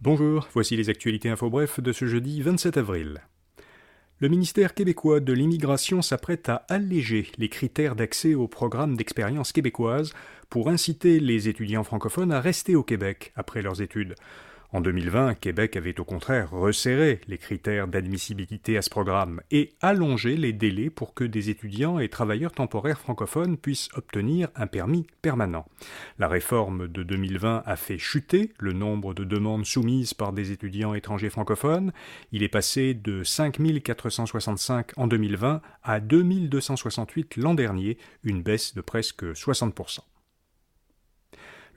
Bonjour, voici les actualités info bref de ce jeudi 27 avril. Le ministère québécois de l'immigration s'apprête à alléger les critères d'accès au programme d'expérience québécoise pour inciter les étudiants francophones à rester au Québec après leurs études. En 2020, Québec avait au contraire resserré les critères d'admissibilité à ce programme et allongé les délais pour que des étudiants et travailleurs temporaires francophones puissent obtenir un permis permanent. La réforme de 2020 a fait chuter le nombre de demandes soumises par des étudiants étrangers francophones. Il est passé de 5 465 en 2020 à 2 268 l'an dernier, une baisse de presque 60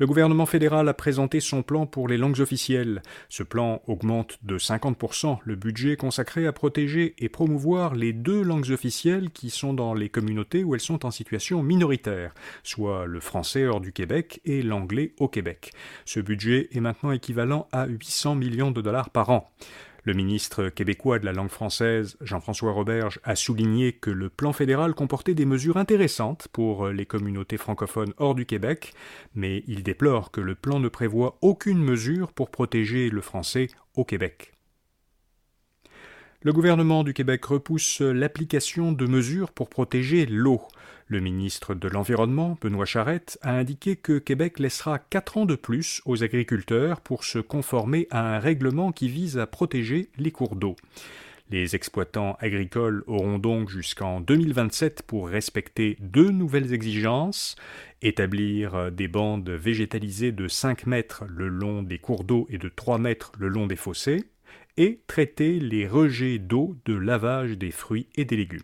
le gouvernement fédéral a présenté son plan pour les langues officielles. Ce plan augmente de 50% le budget consacré à protéger et promouvoir les deux langues officielles qui sont dans les communautés où elles sont en situation minoritaire, soit le français hors du Québec et l'anglais au Québec. Ce budget est maintenant équivalent à 800 millions de dollars par an. Le ministre québécois de la langue française, Jean-François Roberge, a souligné que le plan fédéral comportait des mesures intéressantes pour les communautés francophones hors du Québec, mais il déplore que le plan ne prévoit aucune mesure pour protéger le français au Québec. Le gouvernement du Québec repousse l'application de mesures pour protéger l'eau. Le ministre de l'Environnement, Benoît Charette, a indiqué que Québec laissera quatre ans de plus aux agriculteurs pour se conformer à un règlement qui vise à protéger les cours d'eau. Les exploitants agricoles auront donc jusqu'en 2027 pour respecter deux nouvelles exigences établir des bandes végétalisées de 5 mètres le long des cours d'eau et de 3 mètres le long des fossés, et traiter les rejets d'eau de lavage des fruits et des légumes.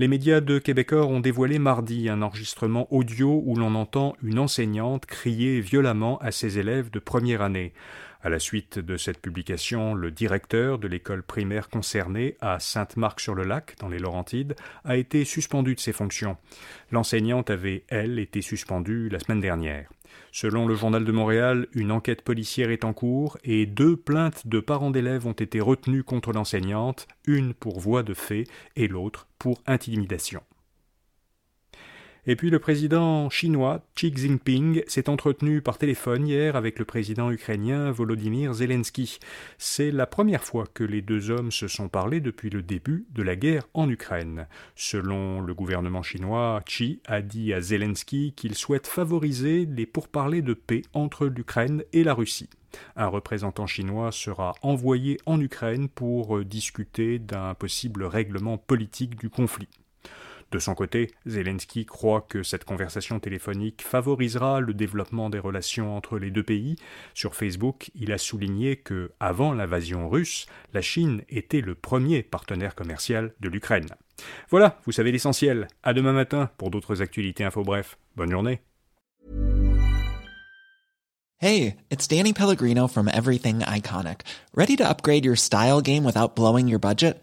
Les médias de Québecor ont dévoilé mardi un enregistrement audio où l'on entend une enseignante crier violemment à ses élèves de première année. À la suite de cette publication, le directeur de l'école primaire concernée à Sainte-Marc-sur-le-Lac, dans les Laurentides, a été suspendu de ses fonctions. L'enseignante avait, elle, été suspendue la semaine dernière. Selon le Journal de Montréal, une enquête policière est en cours et deux plaintes de parents d'élèves ont été retenues contre l'enseignante, une pour voie de fait et l'autre pour intimidation. Et puis le président chinois Xi Jinping s'est entretenu par téléphone hier avec le président ukrainien Volodymyr Zelensky. C'est la première fois que les deux hommes se sont parlé depuis le début de la guerre en Ukraine. Selon le gouvernement chinois, Xi a dit à Zelensky qu'il souhaite favoriser les pourparlers de paix entre l'Ukraine et la Russie. Un représentant chinois sera envoyé en Ukraine pour discuter d'un possible règlement politique du conflit. De son côté, Zelensky croit que cette conversation téléphonique favorisera le développement des relations entre les deux pays. Sur Facebook, il a souligné que, avant l'invasion russe, la Chine était le premier partenaire commercial de l'Ukraine. Voilà, vous savez l'essentiel. À demain matin pour d'autres actualités info bref. Bonne journée. Hey, it's Danny Pellegrino from Everything Iconic. Ready to upgrade your style game without blowing your budget?